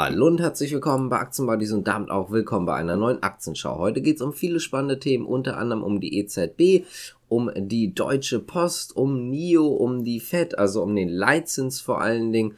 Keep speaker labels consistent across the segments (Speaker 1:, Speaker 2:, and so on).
Speaker 1: Hallo und herzlich willkommen bei Aktienbuddies und damit auch willkommen bei einer neuen Aktienschau. Heute geht es um viele spannende Themen, unter anderem um die EZB, um die Deutsche Post, um NIO, um die FED, also um den Leitzins vor allen Dingen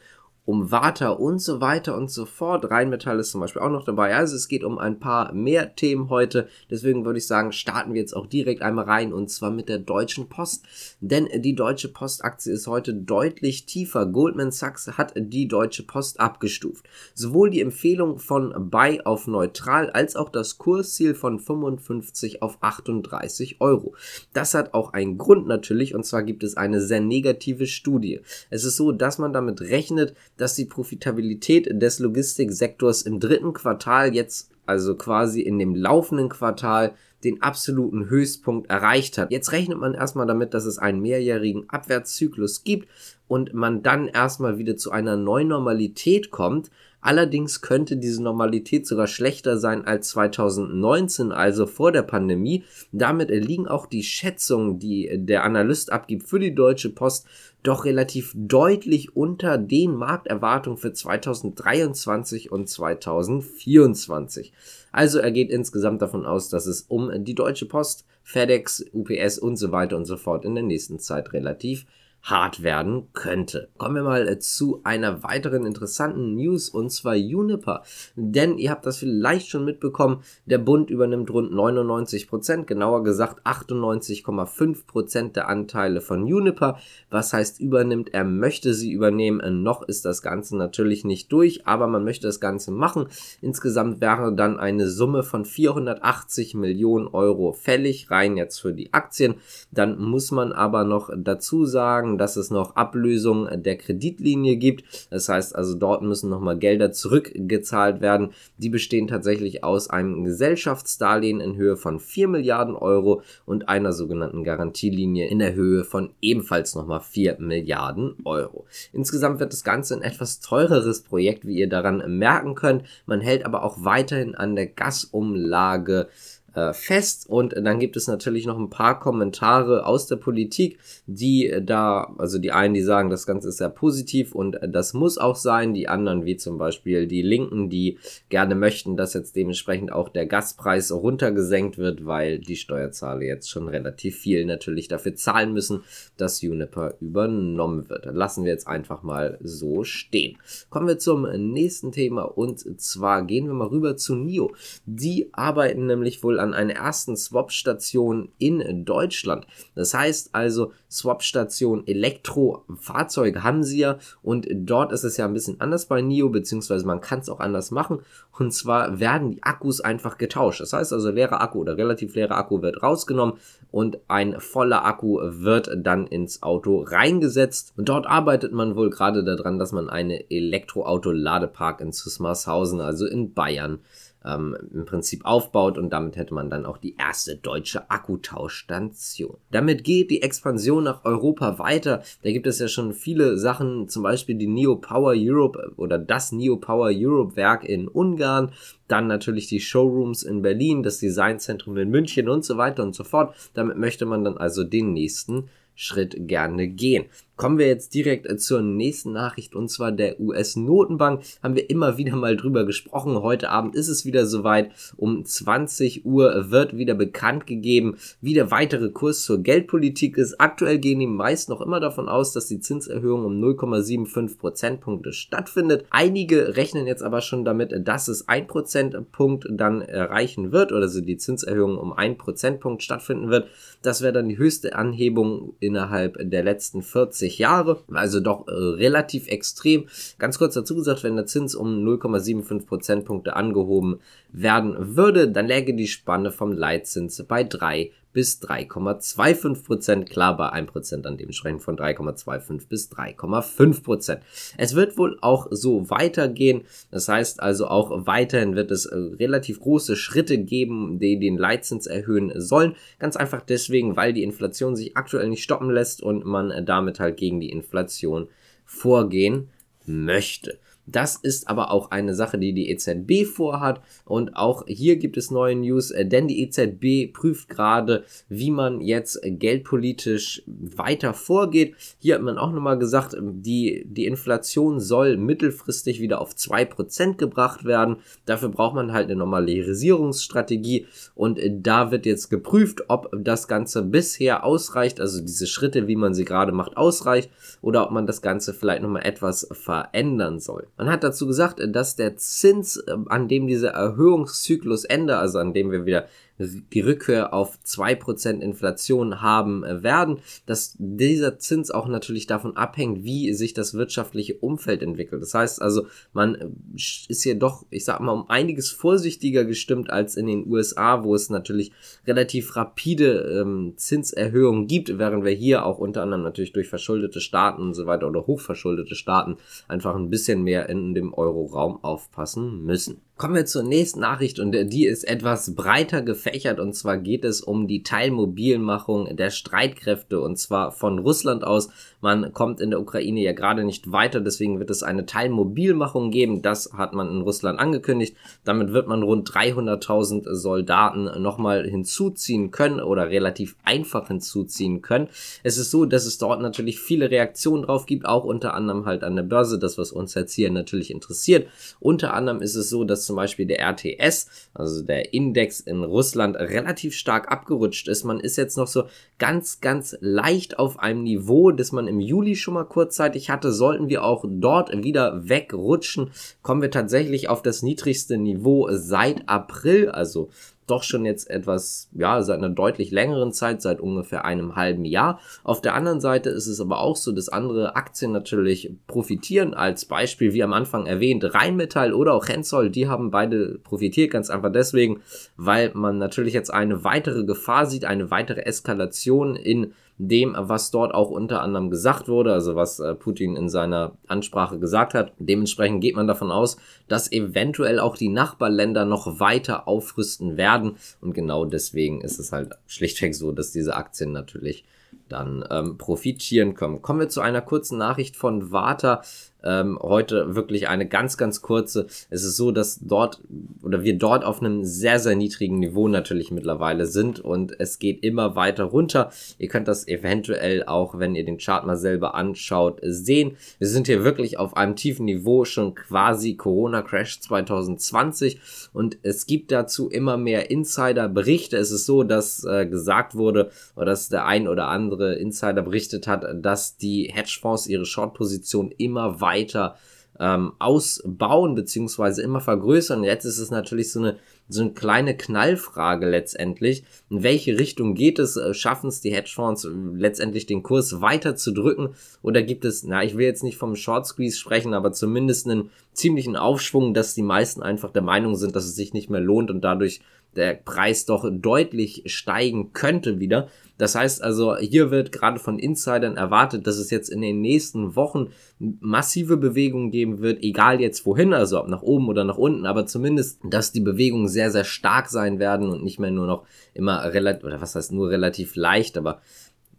Speaker 1: um Water und so weiter und so fort. Rheinmetall ist zum Beispiel auch noch dabei. Also es geht um ein paar mehr Themen heute. Deswegen würde ich sagen, starten wir jetzt auch direkt einmal rein und zwar mit der Deutschen Post. Denn die Deutsche Post Aktie ist heute deutlich tiefer. Goldman Sachs hat die Deutsche Post abgestuft. Sowohl die Empfehlung von Buy auf neutral als auch das Kursziel von 55 auf 38 Euro. Das hat auch einen Grund natürlich und zwar gibt es eine sehr negative Studie. Es ist so, dass man damit rechnet, dass die Profitabilität des Logistiksektors im dritten Quartal jetzt, also quasi in dem laufenden Quartal, den absoluten Höchstpunkt erreicht hat. Jetzt rechnet man erstmal damit, dass es einen mehrjährigen Abwärtszyklus gibt und man dann erstmal wieder zu einer neuen Normalität kommt. Allerdings könnte diese Normalität sogar schlechter sein als 2019, also vor der Pandemie. Damit liegen auch die Schätzungen, die der Analyst abgibt für die Deutsche Post, doch relativ deutlich unter den Markterwartungen für 2023 und 2024. Also er geht insgesamt davon aus, dass es um die Deutsche Post, FedEx, UPS und so weiter und so fort in der nächsten Zeit relativ hart werden könnte. Kommen wir mal äh, zu einer weiteren interessanten News und zwar Juniper. Denn ihr habt das vielleicht schon mitbekommen, der Bund übernimmt rund 99 Prozent, genauer gesagt 98,5 Prozent der Anteile von Juniper. Was heißt übernimmt? Er möchte sie übernehmen. Äh, noch ist das Ganze natürlich nicht durch, aber man möchte das Ganze machen. Insgesamt wäre dann eine Summe von 480 Millionen Euro fällig, rein jetzt für die Aktien. Dann muss man aber noch dazu sagen, sagen, dass es noch Ablösungen der Kreditlinie gibt. Das heißt also, dort müssen nochmal Gelder zurückgezahlt werden. Die bestehen tatsächlich aus einem Gesellschaftsdarlehen in Höhe von 4 Milliarden Euro und einer sogenannten Garantielinie in der Höhe von ebenfalls nochmal 4 Milliarden Euro. Insgesamt wird das Ganze ein etwas teureres Projekt, wie ihr daran merken könnt. Man hält aber auch weiterhin an der Gasumlage äh, fest. Und dann gibt es natürlich noch ein paar Kommentare aus der Politik, die äh, da, also die einen, die sagen, das Ganze ist sehr positiv und äh, das muss auch sein. Die anderen, wie zum Beispiel die Linken, die gerne möchten, dass jetzt dementsprechend auch der Gaspreis runtergesenkt wird, weil die Steuerzahler jetzt schon relativ viel natürlich dafür zahlen müssen, dass Juniper übernommen wird. Lassen wir jetzt einfach mal so stehen. Kommen wir zum nächsten Thema und zwar gehen wir mal rüber zu NIO. Die arbeiten nämlich wohl an einer ersten Swap-Station in Deutschland. Das heißt also, Swap-Station Elektrofahrzeuge haben sie ja und dort ist es ja ein bisschen anders bei NIO, beziehungsweise man kann es auch anders machen. Und zwar werden die Akkus einfach getauscht. Das heißt also, leerer Akku oder relativ leerer Akku wird rausgenommen und ein voller Akku wird dann ins Auto reingesetzt. Und dort arbeitet man wohl gerade daran, dass man eine Elektroauto-Ladepark in Zusmarshausen, also in Bayern, ähm, im Prinzip aufbaut und damit hätte man dann auch die erste deutsche Akkutauschstation. Damit geht die Expansion nach Europa weiter. Da gibt es ja schon viele Sachen, zum Beispiel die Neo Power Europe oder das Neo Power Europe Werk in Ungarn, dann natürlich die Showrooms in Berlin, das Designzentrum in München und so weiter und so fort. Damit möchte man dann also den nächsten Schritt gerne gehen. Kommen wir jetzt direkt äh, zur nächsten Nachricht und zwar der US-Notenbank. Haben wir immer wieder mal drüber gesprochen. Heute Abend ist es wieder soweit. Um 20 Uhr wird wieder bekannt gegeben, wie der weitere Kurs zur Geldpolitik ist. Aktuell gehen die meisten noch immer davon aus, dass die Zinserhöhung um 0,75 Prozentpunkte stattfindet. Einige rechnen jetzt aber schon damit, dass es ein Prozentpunkt dann erreichen wird oder so die Zinserhöhung um ein Prozentpunkt stattfinden wird. Das wäre dann die höchste Anhebung innerhalb der letzten 40 30 Jahre, also doch äh, relativ extrem. Ganz kurz dazu gesagt, wenn der Zins um 0,75 Prozentpunkte angehoben werden würde, dann läge die Spanne vom Leitzins bei 3 bis 3,25 Prozent. Klar, bei 1 Prozent dann dementsprechend von 3,25 bis 3,5 Prozent. Es wird wohl auch so weitergehen. Das heißt also auch weiterhin wird es äh, relativ große Schritte geben, die den Leitzins erhöhen sollen. Ganz einfach deswegen, weil die Inflation sich aktuell nicht stoppen lässt und man damit halt gegen die Inflation vorgehen möchte. Das ist aber auch eine Sache, die die EZB vorhat und auch hier gibt es neue News, äh, denn die EZB prüft gerade, wie man jetzt geldpolitisch weiter vorgeht. Hier hat man auch nochmal gesagt, die, die Inflation soll mittelfristig wieder auf 2% gebracht werden. Dafür braucht man halt eine Normalisierungsstrategie und da wird jetzt geprüft, ob das Ganze bisher ausreicht, also diese Schritte, wie man sie gerade macht, ausreicht oder ob man das Ganze vielleicht nochmal etwas verändern soll. Man hat dazu gesagt, dass der Zins, äh, an dem dieser Erhöhungszyklus endet, also an dem wir wieder die Rückkehr auf 2% Inflation haben äh, werden, dass dieser Zins auch natürlich davon abhängt, wie sich das wirtschaftliche Umfeld entwickelt. Das heißt also, man äh, ist hier doch, ich sag mal, um einiges vorsichtiger gestimmt als in den USA, wo es natürlich relativ rapide ähm, Zinserhöhungen gibt, während wir hier auch unter anderem natürlich durch verschuldete Staaten und so weiter oder hochverschuldete Staaten einfach ein bisschen mehr in dem Euroraum aufpassen müssen. Kommen wir zur nächsten Nachricht und die ist etwas breiter gefächert und zwar geht es um die Teilmobilmachung der Streitkräfte und zwar von Russland aus. Man kommt in der Ukraine ja gerade nicht weiter, deswegen wird es eine Teilmobilmachung geben. Das hat man in Russland angekündigt. Damit wird man rund 300.000 Soldaten nochmal hinzuziehen können oder relativ einfach hinzuziehen können. Es ist so, dass es dort natürlich viele Reaktionen drauf gibt, auch unter anderem halt an der Börse, das was uns jetzt hier natürlich interessiert. Unter anderem ist es so, dass zum Beispiel der RTS, also der Index in Russland, relativ stark abgerutscht ist. Man ist jetzt noch so ganz, ganz leicht auf einem Niveau, das man im Juli schon mal kurzzeitig hatte. Sollten wir auch dort wieder wegrutschen, kommen wir tatsächlich auf das niedrigste Niveau seit April, also doch schon jetzt etwas, ja, seit einer deutlich längeren Zeit, seit ungefähr einem halben Jahr. Auf der anderen Seite ist es aber auch so, dass andere Aktien natürlich profitieren. Als Beispiel, wie am Anfang erwähnt, Rheinmetall oder auch Hensoldt, die haben beide profitiert, ganz einfach deswegen, weil man natürlich jetzt eine weitere Gefahr sieht, eine weitere Eskalation in dem, was dort auch unter anderem gesagt wurde, also was äh, Putin in seiner Ansprache gesagt hat. Dementsprechend geht man davon aus, dass eventuell auch die Nachbarländer noch weiter aufrüsten werden. Und genau deswegen ist es halt schlichtweg so, dass diese Aktien natürlich dann ähm, profitieren können. Kommen wir zu einer kurzen Nachricht von Warta. Ähm, heute wirklich eine ganz, ganz kurze. Es ist so, dass dort oder wir dort auf einem sehr, sehr niedrigen Niveau natürlich mittlerweile sind und es geht immer weiter runter. Ihr könnt das eventuell auch, wenn ihr den Chart mal selber anschaut, sehen. Wir sind hier wirklich auf einem tiefen Niveau, schon quasi Corona-Crash 2020 und es gibt dazu immer mehr Insider-Berichte. Es ist so, dass äh, gesagt wurde oder dass der ein oder andere Insider berichtet hat, dass die Hedgefonds ihre Short-Position immer weiter weiter ähm, ausbauen beziehungsweise immer vergrößern. Jetzt ist es natürlich so eine so eine kleine Knallfrage letztendlich. In welche Richtung geht es? Äh, schaffen es die Hedgefonds äh, letztendlich den Kurs weiter zu drücken? Oder gibt es, na, ich will jetzt nicht vom Short Squeeze sprechen, aber zumindest einen ziemlichen Aufschwung, dass die meisten einfach der Meinung sind, dass es sich nicht mehr lohnt und dadurch der Preis doch deutlich steigen könnte wieder. Das heißt also, hier wird gerade von Insidern erwartet, dass es jetzt in den nächsten Wochen massive Bewegungen geben wird, egal jetzt wohin, also ob nach oben oder nach unten, aber zumindest, dass die Bewegungen sehr, sehr stark sein werden und nicht mehr nur noch immer relativ, oder was heißt nur relativ leicht, aber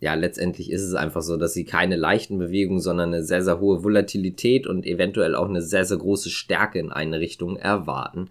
Speaker 1: ja, letztendlich ist es einfach so, dass sie keine leichten Bewegungen, sondern eine sehr, sehr hohe Volatilität und eventuell auch eine sehr, sehr große Stärke in eine Richtung erwarten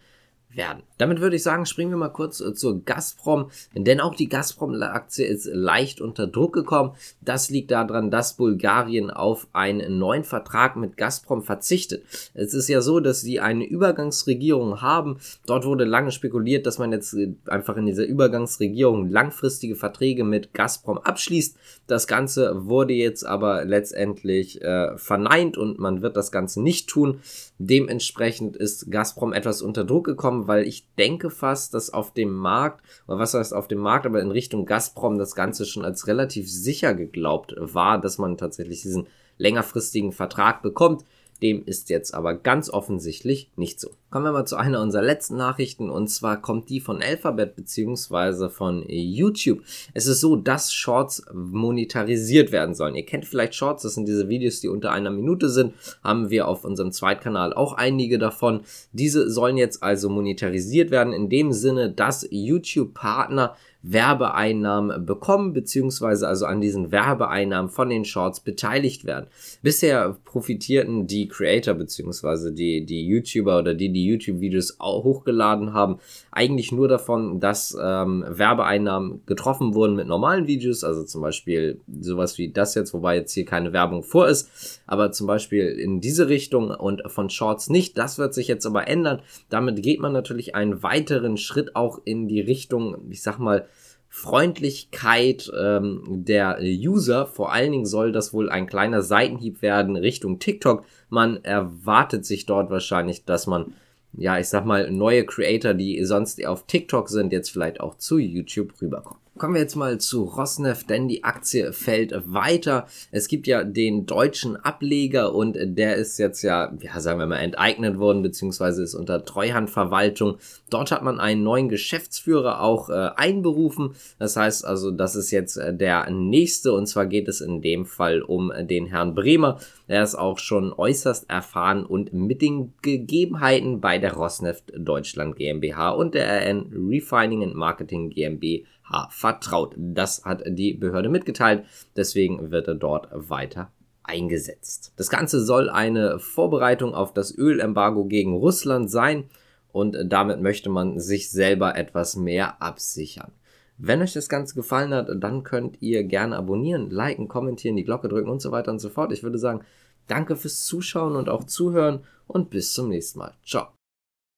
Speaker 1: werden. Damit würde ich sagen, springen wir mal kurz äh, zur Gazprom, denn auch die Gazprom-Aktie ist leicht unter Druck gekommen. Das liegt daran, dass Bulgarien auf einen neuen Vertrag mit Gazprom verzichtet. Es ist ja so, dass sie eine Übergangsregierung haben. Dort wurde lange spekuliert, dass man jetzt äh, einfach in dieser Übergangsregierung langfristige Verträge mit Gazprom abschließt. Das Ganze wurde jetzt aber letztendlich äh, verneint und man wird das Ganze nicht tun. Dementsprechend ist Gazprom etwas unter Druck gekommen, weil ich denke fast, dass auf dem Markt, oder was heißt auf dem Markt, aber in Richtung Gazprom das Ganze schon als relativ sicher geglaubt war, dass man tatsächlich diesen längerfristigen Vertrag bekommt. Dem ist jetzt aber ganz offensichtlich nicht so. Kommen wir mal zu einer unserer letzten Nachrichten und zwar kommt die von Alphabet beziehungsweise von YouTube. Es ist so, dass Shorts monetarisiert werden sollen. Ihr kennt vielleicht Shorts, das sind diese Videos, die unter einer Minute sind. Haben wir auf unserem Zweitkanal auch einige davon. Diese sollen jetzt also monetarisiert werden in dem Sinne, dass YouTube-Partner Werbeeinnahmen bekommen, beziehungsweise also an diesen Werbeeinnahmen von den Shorts beteiligt werden. Bisher profitierten die Creator, beziehungsweise die, die YouTuber oder die, die YouTube-Videos hochgeladen haben, eigentlich nur davon, dass ähm, Werbeeinnahmen getroffen wurden mit normalen Videos, also zum Beispiel sowas wie das jetzt, wobei jetzt hier keine Werbung vor ist, aber zum Beispiel in diese Richtung und von Shorts nicht. Das wird sich jetzt aber ändern. Damit geht man natürlich einen weiteren Schritt auch in die Richtung, ich sag mal, Freundlichkeit ähm, der User. Vor allen Dingen soll das wohl ein kleiner Seitenhieb werden Richtung TikTok. Man erwartet sich dort wahrscheinlich, dass man, ja, ich sag mal, neue Creator, die sonst auf TikTok sind, jetzt vielleicht auch zu YouTube rüberkommen. Kommen wir jetzt mal zu Rosneft, denn die Aktie fällt weiter. Es gibt ja den deutschen Ableger und der ist jetzt ja, ja, sagen wir mal, enteignet worden, beziehungsweise ist unter Treuhandverwaltung. Dort hat man einen neuen Geschäftsführer auch äh, einberufen. Das heißt also, das ist jetzt äh, der nächste und zwar geht es in dem Fall um den Herrn Bremer. Er ist auch schon äußerst erfahren und mit den Gegebenheiten bei der Rosneft Deutschland GmbH und der RN Refining and Marketing GmbH vertraut. Das hat die Behörde mitgeteilt. Deswegen wird er dort weiter eingesetzt. Das Ganze soll eine Vorbereitung auf das Ölembargo gegen Russland sein und damit möchte man sich selber etwas mehr absichern. Wenn euch das Ganze gefallen hat, dann könnt ihr gerne abonnieren, liken, kommentieren, die Glocke drücken und so weiter und so fort. Ich würde sagen, danke fürs Zuschauen und auch Zuhören und bis zum nächsten Mal. Ciao.